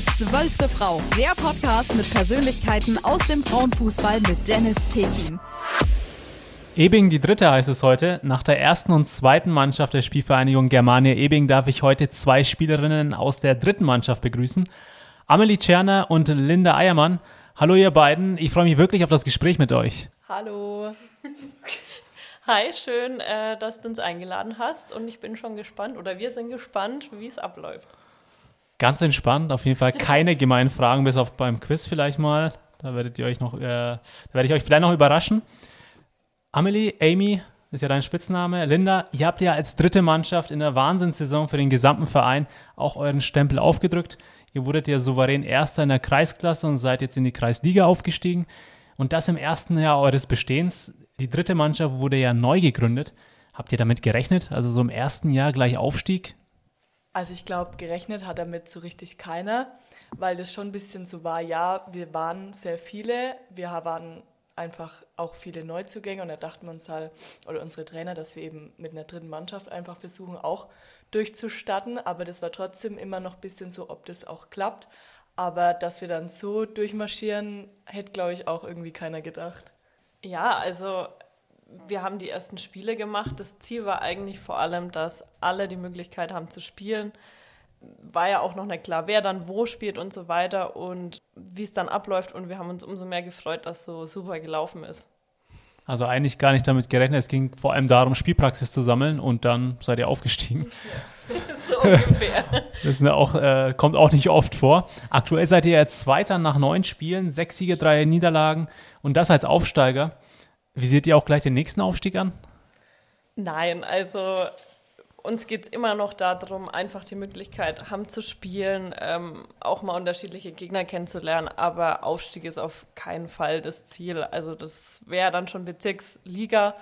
Die zwölfte Frau, der Podcast mit Persönlichkeiten aus dem Frauenfußball mit Dennis Tekin. Ebing, die dritte heißt es heute. Nach der ersten und zweiten Mannschaft der Spielvereinigung Germania Ebing darf ich heute zwei Spielerinnen aus der dritten Mannschaft begrüßen. Amelie Tscherner und Linda Eiermann. Hallo ihr beiden, ich freue mich wirklich auf das Gespräch mit euch. Hallo. Hi, schön, äh, dass du uns eingeladen hast und ich bin schon gespannt oder wir sind gespannt, wie es abläuft. Ganz entspannt, auf jeden Fall keine gemeinen Fragen, bis auf beim Quiz vielleicht mal. Da werdet ihr euch noch, äh, da werde ich euch vielleicht noch überraschen. Amelie, Amy, ist ja dein Spitzname. Linda, ihr habt ja als dritte Mannschaft in der Wahnsinnssaison für den gesamten Verein auch euren Stempel aufgedrückt. Ihr wurdet ja souverän Erster in der Kreisklasse und seid jetzt in die Kreisliga aufgestiegen. Und das im ersten Jahr eures Bestehens. Die dritte Mannschaft wurde ja neu gegründet. Habt ihr damit gerechnet? Also so im ersten Jahr gleich Aufstieg? Also ich glaube, gerechnet hat damit so richtig keiner, weil das schon ein bisschen so war, ja, wir waren sehr viele, wir waren einfach auch viele Neuzugänge und da dachten wir uns halt, oder unsere Trainer, dass wir eben mit einer dritten Mannschaft einfach versuchen, auch durchzustatten, aber das war trotzdem immer noch ein bisschen so, ob das auch klappt. Aber dass wir dann so durchmarschieren, hätte, glaube ich, auch irgendwie keiner gedacht. Ja, also wir haben die ersten Spiele gemacht. Das Ziel war eigentlich vor allem, dass alle die Möglichkeit haben zu spielen. War ja auch noch nicht klar, wer dann wo spielt und so weiter und wie es dann abläuft. Und wir haben uns umso mehr gefreut, dass so super gelaufen ist. Also eigentlich gar nicht damit gerechnet. Es ging vor allem darum, Spielpraxis zu sammeln und dann seid ihr aufgestiegen. Ja, so ungefähr. Das auch, äh, kommt auch nicht oft vor. Aktuell seid ihr jetzt Zweiter nach neun Spielen, sechs Siege, drei Niederlagen und das als Aufsteiger. Wie seht ihr auch gleich den nächsten Aufstieg an? Nein, also uns geht es immer noch darum, einfach die Möglichkeit haben zu spielen, ähm, auch mal unterschiedliche Gegner kennenzulernen, aber Aufstieg ist auf keinen Fall das Ziel. Also das wäre dann schon Bezirksliga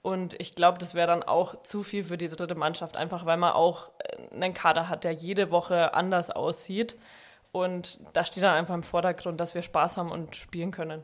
und ich glaube, das wäre dann auch zu viel für die dritte Mannschaft, einfach weil man auch äh, einen Kader hat, der jede Woche anders aussieht. Und da steht dann einfach im Vordergrund, dass wir Spaß haben und spielen können.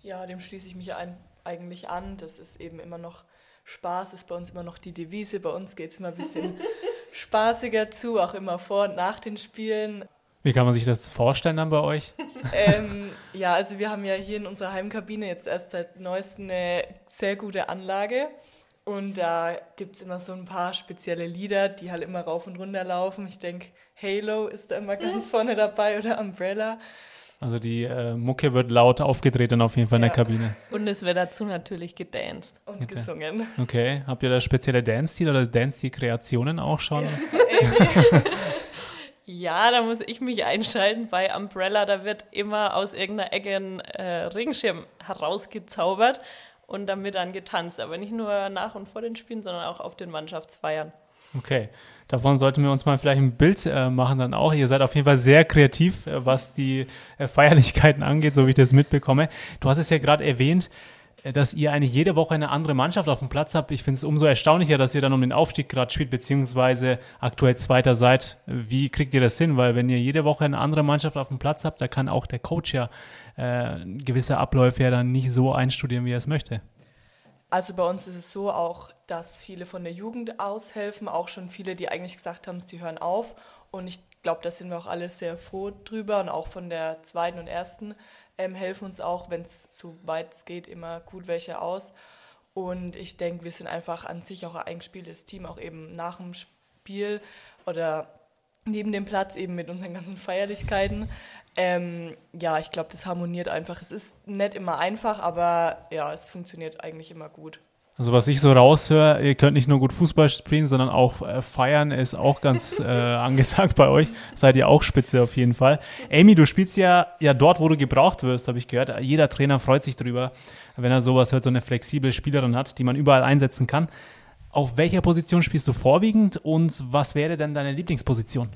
Ja, dem schließe ich mich ein, eigentlich an. Das ist eben immer noch Spaß, ist bei uns immer noch die Devise. Bei uns geht es immer ein bisschen spaßiger zu, auch immer vor und nach den Spielen. Wie kann man sich das vorstellen dann bei euch? ähm, ja, also wir haben ja hier in unserer Heimkabine jetzt erst seit neuestem eine sehr gute Anlage. Und da gibt es immer so ein paar spezielle Lieder, die halt immer rauf und runter laufen. Ich denke, Halo ist da immer ganz vorne dabei oder Umbrella. Also die äh, Mucke wird laut aufgedreht dann auf jeden Fall in der Kabine. Und es wird dazu natürlich gedanced und okay. gesungen. Okay, habt ihr da spezielle Dance-Stil oder Dance-Stil-Kreationen auch schon? Ja. da muss ich mich einschalten. Bei Umbrella, da wird immer aus irgendeiner Ecke ein äh, Regenschirm herausgezaubert und dann wird dann getanzt. Aber nicht nur nach und vor den Spielen, sondern auch auf den Mannschaftsfeiern. Okay, davon sollten wir uns mal vielleicht ein Bild äh, machen dann auch. Ihr seid auf jeden Fall sehr kreativ, äh, was die äh, Feierlichkeiten angeht, so wie ich das mitbekomme. Du hast es ja gerade erwähnt, äh, dass ihr eigentlich jede Woche eine andere Mannschaft auf dem Platz habt. Ich finde es umso erstaunlicher, dass ihr dann um den Aufstieg gerade spielt, beziehungsweise aktuell Zweiter seid. Wie kriegt ihr das hin? Weil wenn ihr jede Woche eine andere Mannschaft auf dem Platz habt, da kann auch der Coach ja äh, gewisse Abläufe ja dann nicht so einstudieren, wie er es möchte. Also bei uns ist es so auch, dass viele von der Jugend aushelfen, auch schon viele, die eigentlich gesagt haben, sie hören auf. Und ich glaube, da sind wir auch alle sehr froh drüber und auch von der zweiten und ersten ähm, helfen uns auch, wenn es so weit geht, immer gut welche aus. Und ich denke, wir sind einfach an sich auch ein eingespieltes Team, auch eben nach dem Spiel oder neben dem Platz eben mit unseren ganzen Feierlichkeiten. Ähm, ja, ich glaube, das harmoniert einfach. Es ist nicht immer einfach, aber ja, es funktioniert eigentlich immer gut. Also was ich so raushöre, ihr könnt nicht nur gut Fußball spielen, sondern auch äh, feiern ist auch ganz äh, angesagt bei euch. Seid ihr auch spitze auf jeden Fall. Amy, du spielst ja, ja dort, wo du gebraucht wirst, habe ich gehört. Jeder Trainer freut sich drüber, wenn er sowas hört, so eine flexible Spielerin hat, die man überall einsetzen kann. Auf welcher Position spielst du vorwiegend und was wäre denn deine Lieblingsposition?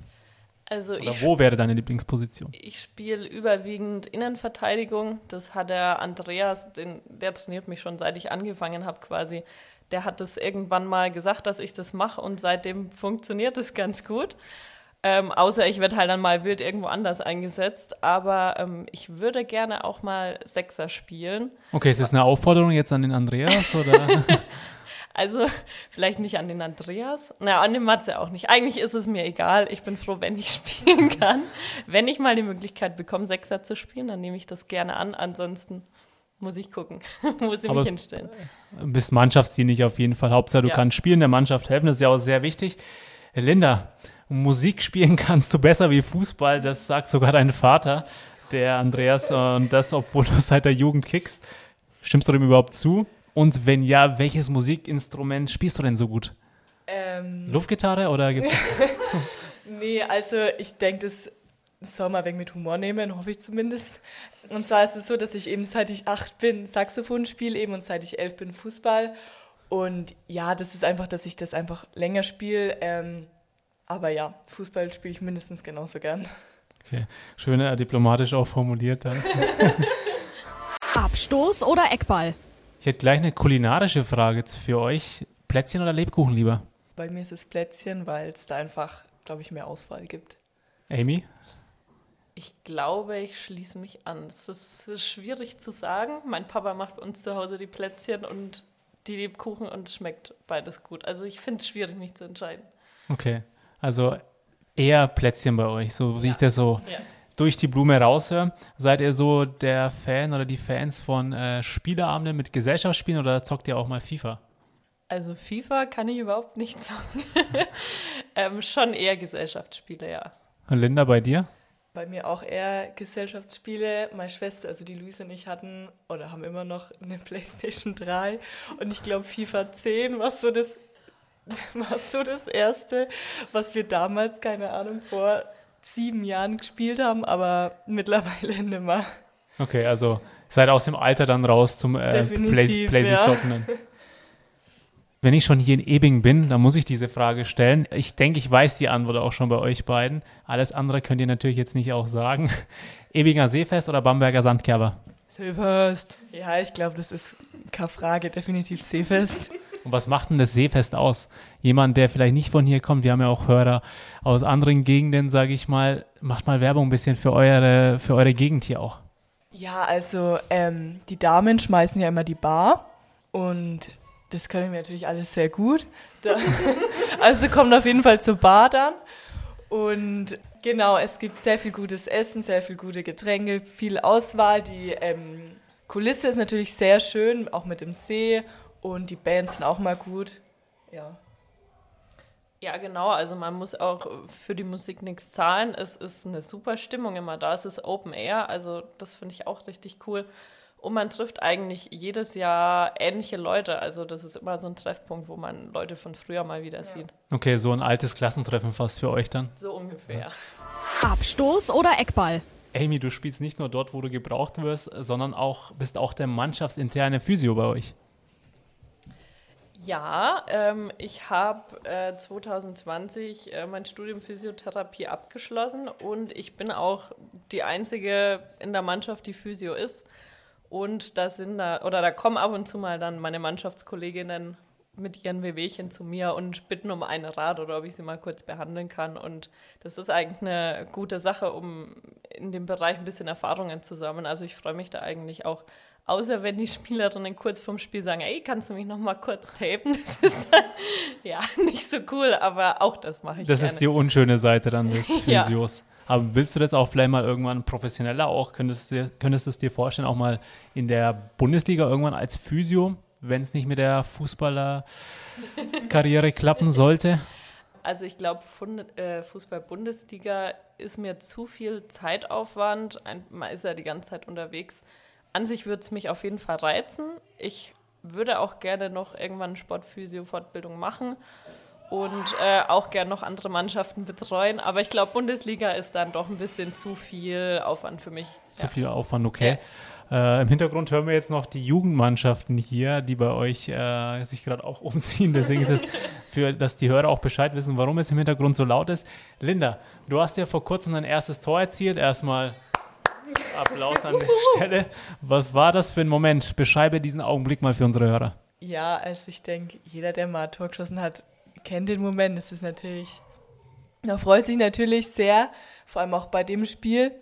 Also Oder wo wäre deine Lieblingsposition? Ich spiele überwiegend Innenverteidigung. Das hat der Andreas, den, der trainiert mich schon seit ich angefangen habe quasi. Der hat das irgendwann mal gesagt, dass ich das mache und seitdem funktioniert das ganz gut. Ähm, außer ich werde halt dann mal wild irgendwo anders eingesetzt. Aber ähm, ich würde gerne auch mal Sechser spielen. Okay, ist das eine Aufforderung jetzt an den Andreas? Oder? Also vielleicht nicht an den Andreas, na an den Matze auch nicht. Eigentlich ist es mir egal. Ich bin froh, wenn ich spielen kann. wenn ich mal die Möglichkeit bekomme, Sechser zu spielen, dann nehme ich das gerne an. Ansonsten muss ich gucken, muss ich Aber mich hinstellen. Bist mannschaftsdienlich auf jeden Fall. Hauptsache, du Ja. kannst spielen, der Mannschaft helfen. Das ist ja auch sehr wichtig. Linda, Musik spielen kannst du besser wie Fußball. Das sagt sogar dein Vater, der Andreas. Und das, obwohl du seit der Jugend kickst. Stimmst du dem überhaupt zu? Und wenn ja, welches Musikinstrument spielst du denn so gut? Ähm, Luftgitarre oder gibt's Nee, also ich denke, das soll man weg mit Humor nehmen, hoffe ich zumindest. Und zwar ist es so, dass ich eben seit ich acht bin Saxophon spiele eben und seit ich elf bin Fußball. Und ja, das ist einfach, dass ich das einfach länger spiele. Ähm, aber ja, Fußball spiele ich mindestens genauso gern. Okay, schön äh, diplomatisch auch formuliert dann. Abstoß oder Eckball? Ich hätte gleich eine kulinarische Frage für euch. Plätzchen oder Lebkuchen lieber? Bei mir ist es Plätzchen, weil es da einfach, glaube ich, mehr Auswahl gibt. Amy? Ich glaube, ich schließe mich an. Es ist schwierig zu sagen. Mein Papa macht bei uns zu Hause die Plätzchen und die Lebkuchen und es schmeckt beides gut. Also ich finde es schwierig, mich zu entscheiden. Okay, also eher Plätzchen bei euch, so wie ich das so Ja. Durch die Blume raushöre. Seid ihr so der Fan oder die Fans von äh, Spieleabenden mit Gesellschaftsspielen oder zockt ihr auch mal FIFA? Also FIFA kann ich überhaupt nicht sagen. ähm, schon eher Gesellschaftsspiele, ja. Und Linda, bei dir? Bei mir auch eher Gesellschaftsspiele. Meine Schwester, also die Luise und ich hatten oder haben immer noch eine Playstation 3 und ich glaube FIFA 10 war so das war so das erste, was wir damals, keine Ahnung, vor sieben Jahren gespielt haben, aber mittlerweile nicht mehr. Okay, also seid aus dem Alter dann raus zum äh, Play, ja. Wenn ich schon hier in Ebing bin, dann muss ich diese Frage stellen. Ich denke, ich weiß die Antwort auch schon bei euch beiden. Alles andere könnt ihr natürlich jetzt nicht auch sagen. Ebinger Seefest oder Bamberger Sandkerber? Seefest. Ja, ich glaube, das ist keine Frage, definitiv Seefest. Und was macht denn das Seefest aus? Jemand, der vielleicht nicht von hier kommt, wir haben ja auch Hörer aus anderen Gegenden, sage ich mal, macht mal Werbung ein bisschen für eure, für eure Gegend hier auch. Ja, also ähm, die Damen schmeißen ja immer die Bar und das können wir natürlich alles sehr gut. Da, also kommt auf jeden Fall zur Bar dann. Und genau, es gibt sehr viel gutes Essen, sehr viel gute Getränke, viel Auswahl. Die ähm, Kulisse ist natürlich sehr schön, auch mit dem See und die Bands sind auch mal gut. Ja. Ja, genau. Also man muss auch für die Musik nichts zahlen. Es ist eine super Stimmung immer da. Es ist Open Air, also das finde ich auch richtig cool. Und man trifft eigentlich jedes Jahr ähnliche Leute. Also das ist immer so ein Treffpunkt, wo man Leute von früher mal wieder sieht. Okay, so ein altes Klassentreffen fast für euch dann. So ungefähr. Abstoß oder Eckball? Amy, du spielst nicht nur dort, wo du gebraucht wirst, sondern auch bist auch der mannschaftsinterne Physio bei euch. Ja, ähm, ich habe äh, 2020 äh, mein Studium Physiotherapie abgeschlossen und ich bin auch die einzige in der Mannschaft, die Physio ist. Und da sind da, oder da kommen ab und zu mal dann meine Mannschaftskolleginnen mit ihren Wehwehchen zu mir und bitten um einen Rat oder ob ich sie mal kurz behandeln kann. Und das ist eigentlich eine gute Sache, um in dem Bereich ein bisschen Erfahrungen zu sammeln. Also ich freue mich da eigentlich auch. Außer wenn die Spielerinnen kurz vorm Spiel sagen, ey, kannst du mich noch mal kurz tapen? Das ist dann, ja, nicht so cool, aber auch das mache ich Das gerne. ist die unschöne Seite dann des Ja. Physios. Aber willst du das auch vielleicht mal irgendwann professioneller auch? Könntest du, dir- könntest du es dir vorstellen, auch mal in der Bundesliga irgendwann als Physio, wenn es nicht mit der Fußballerkarriere klappen sollte? Also ich glaube, äh, Fußball-Bundesliga ist mir zu viel Zeitaufwand. Man ist ja die ganze Zeit unterwegs. An sich würde es mich auf jeden Fall reizen. Ich würde auch gerne noch irgendwann Sportphysio-Fortbildung machen und äh, auch gerne noch andere Mannschaften betreuen. Aber ich glaube, Bundesliga ist dann doch ein bisschen zu viel Aufwand für mich. Zu viel Aufwand, okay. Äh, Im Hintergrund hören wir jetzt noch die Jugendmannschaften hier, die bei euch äh, sich gerade auch umziehen. Deswegen ist es für, dass die Hörer auch Bescheid wissen, warum es im Hintergrund so laut ist. Linda, du hast ja vor kurzem dein erstes Tor erzielt. Erstmal Applaus an der Stelle. Was war das für ein Moment? Beschreibe diesen Augenblick mal für unsere Hörer. Ja, also ich denke, jeder, der mal ein Tor geschossen hat, kennt den Moment. Das ist natürlich, da freut sich natürlich sehr, vor allem auch bei dem Spiel,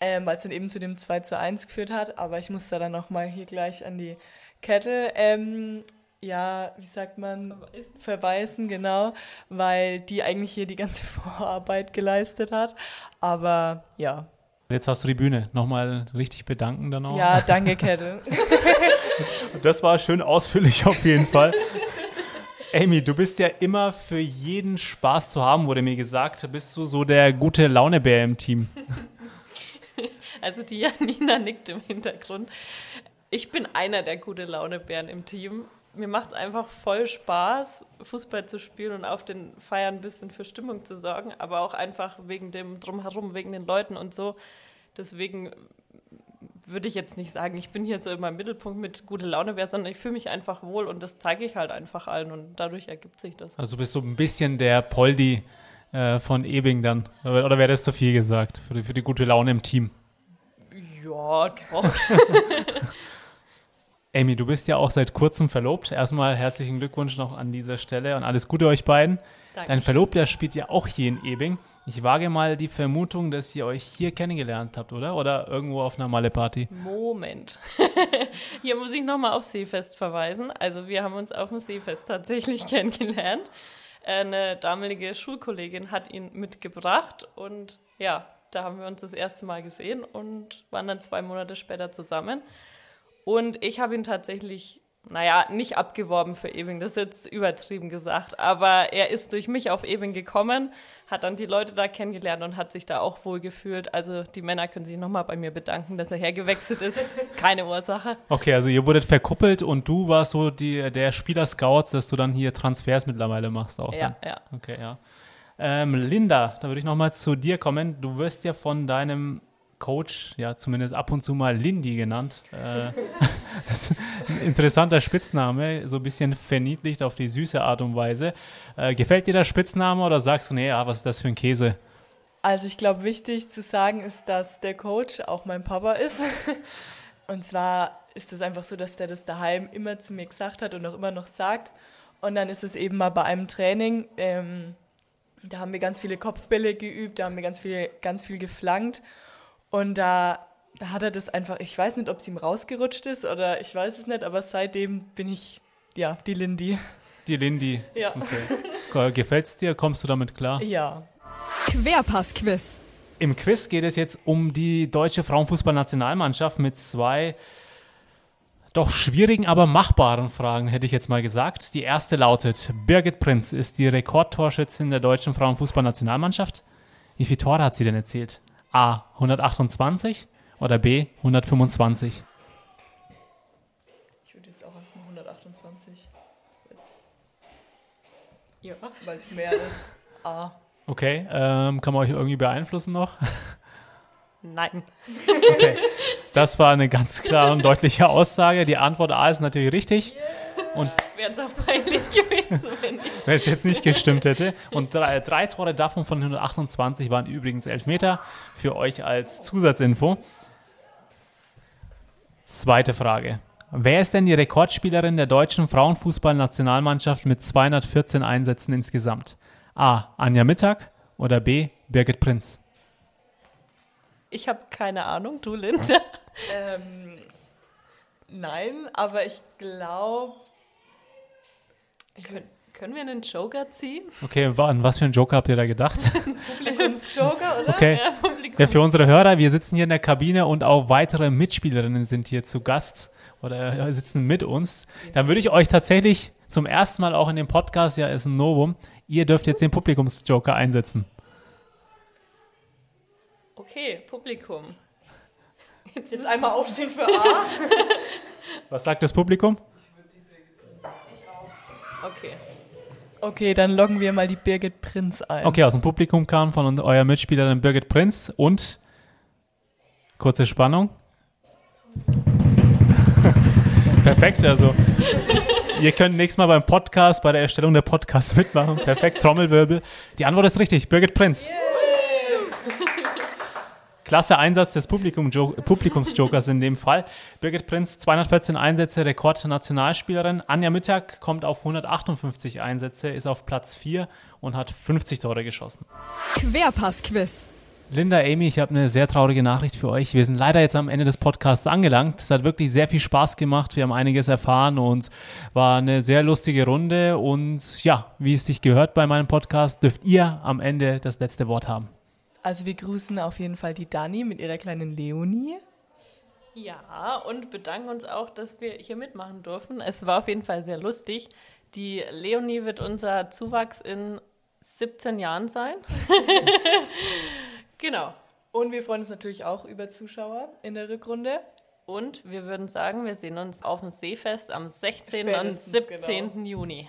ähm, weil es dann eben zu dem 2 zu 1 geführt hat. Aber ich muss da dann nochmal hier gleich an die Kette. Ähm, ja, wie sagt man, verweisen. verweisen, genau, weil die eigentlich hier die ganze Vorarbeit geleistet hat. Aber ja. Jetzt hast du die Bühne. Nochmal richtig bedanken dann auch. Ja, danke, Kette. das war schön ausführlich auf jeden Fall. Amy, du bist ja immer für jeden Spaß zu haben, wurde mir gesagt. Bist du so der gute Launebär im Team? Also die Janina nickt im Hintergrund. Ich bin einer der gute Launebären im Team mir macht es einfach voll Spaß, Fußball zu spielen und auf den Feiern ein bisschen für Stimmung zu sorgen, aber auch einfach wegen dem Drumherum, wegen den Leuten und so. Deswegen würde ich jetzt nicht sagen, ich bin hier so immer im Mittelpunkt mit gute Laune wäre, sondern ich fühle mich einfach wohl und das zeige ich halt einfach allen und dadurch ergibt sich das. Also bist du ein bisschen der Poldi äh, von Ebing dann, oder wäre das zu viel gesagt für die, für die gute Laune im Team? Ja, doch. Amy, du bist ja auch seit kurzem verlobt. Erstmal herzlichen Glückwunsch noch an dieser Stelle und alles Gute euch beiden. Danke. Dein Verlobter spielt ja auch hier in Ebing. Ich wage mal die Vermutung, dass ihr euch hier kennengelernt habt, oder? Oder irgendwo auf einer Malle-Party? Moment. hier muss ich nochmal auf Seefest verweisen. Also wir haben uns auf dem Seefest tatsächlich kennengelernt. Eine damalige Schulkollegin hat ihn mitgebracht und ja, da haben wir uns das erste Mal gesehen und waren dann zwei Monate später zusammen. Und ich habe ihn tatsächlich, naja, nicht abgeworben für Ebing, das ist jetzt übertrieben gesagt, aber er ist durch mich auf Ebing gekommen, hat dann die Leute da kennengelernt und hat sich da auch wohl gefühlt. Also die Männer können sich nochmal bei mir bedanken, dass er hergewechselt ist. Keine Ursache. Okay, also ihr wurdet verkuppelt und du warst so die, der Spieler-Scout, dass du dann hier Transfers mittlerweile machst auch. Ja, dann. ja. Okay, ja. Ähm, Linda, da würde ich nochmal zu dir kommen. Du wirst ja von deinem Coach, ja zumindest ab und zu mal Lindy genannt. Äh, das ist ein interessanter Spitzname, so ein bisschen verniedlicht auf die süße Art und Weise. Äh, gefällt dir der Spitzname oder sagst du, nee, ja, was ist das für ein Käse? Also ich glaube, wichtig zu sagen ist, dass der Coach auch mein Papa ist. Und zwar ist es einfach so, dass der das daheim immer zu mir gesagt hat und auch immer noch sagt. Und dann ist es eben mal bei einem Training, ähm, da haben wir ganz viele Kopfbälle geübt, da haben wir ganz viel, ganz viel geflankt. Und da, da hat er das einfach, ich weiß nicht, ob es ihm rausgerutscht ist oder ich weiß es nicht, aber seitdem bin ich, ja, die Lindy. Die Lindy. Ja. Okay. Gefällt es dir? Kommst du damit klar? Ja. Querpass-Quiz. Im Quiz geht es jetzt um die deutsche Frauenfußballnationalmannschaft mit zwei doch schwierigen, aber machbaren Fragen, hätte ich jetzt mal gesagt. Die erste lautet: Birgit Prinz ist die Rekordtorschützin der deutschen Frauenfußballnationalmannschaft. Wie viele Tore hat sie denn erzielt? A 128 oder B 125? Ich würde jetzt auch auf 128. Ja. Weil es mehr ist. A. Okay, ähm, kann man euch irgendwie beeinflussen noch? Nein. Okay, das war eine ganz klare und deutliche Aussage. Die Antwort A ist natürlich richtig. Und wäre es auch peinlich gewesen, wenn ich. Wenn es jetzt nicht gestimmt hätte. Und drei, drei Tore davon von 128 waren übrigens Elfmeter. Für euch als Zusatzinfo. Zweite Frage. Wer ist denn die Rekordspielerin der deutschen Frauenfußballnationalmannschaft mit 214 Einsätzen insgesamt? A. Anja Mittag oder B. Birgit Prinz? Ich habe keine Ahnung, du Linda. ähm, nein, aber ich glaube, können, können wir einen Joker ziehen? Okay, an was für einen Joker habt ihr da gedacht? Publikumsjoker, oder? Okay. Ja, Publikums ja, für unsere Hörer, wir sitzen hier in der Kabine und auch weitere Mitspielerinnen sind hier zu Gast oder sitzen mit uns. Dann würde ich euch tatsächlich zum ersten Mal auch in dem Podcast, ja, ist ein Novum, ihr dürft jetzt den Publikumsjoker einsetzen. Okay, Publikum. Jetzt, jetzt einmal aufstehen für A. Was sagt das Publikum? Okay. Okay, dann loggen wir mal die Birgit Prinz ein. Okay, aus dem Publikum kam von eurer Mitspielerin Birgit Prinz und kurze Spannung. Perfekt, also ihr könnt nächstes Mal beim Podcast, bei der Erstellung der Podcasts mitmachen. Perfekt, Trommelwirbel. Die Antwort ist richtig, Birgit Prinz. Yeah. Klasse Einsatz des Publikum Publikumsjokers in dem Fall. Birgit Prinz, 214 Einsätze, Rekordnationalspielerin. Anja Mittag kommt auf 158 Einsätze, ist auf Platz 4 und hat 50 Tore geschossen. Querpass-Quiz. Linda, Amy, ich habe eine sehr traurige Nachricht für euch. Wir sind leider jetzt am Ende des Podcasts angelangt. Es hat wirklich sehr viel Spaß gemacht. Wir haben einiges erfahren und war eine sehr lustige Runde. Und ja, wie es sich gehört bei meinem Podcast, dürft ihr am Ende das letzte Wort haben. Also wir grüßen auf jeden Fall die Dani mit ihrer kleinen Leonie. Ja, und bedanken uns auch, dass wir hier mitmachen durften. Es war auf jeden Fall sehr lustig. Die Leonie wird unser Zuwachs in 17 Jahren sein. genau. Und wir freuen uns natürlich auch über Zuschauer in der Rückrunde. Und wir würden sagen, wir sehen uns auf dem Seefest am 16. und 17. Genau. Juni.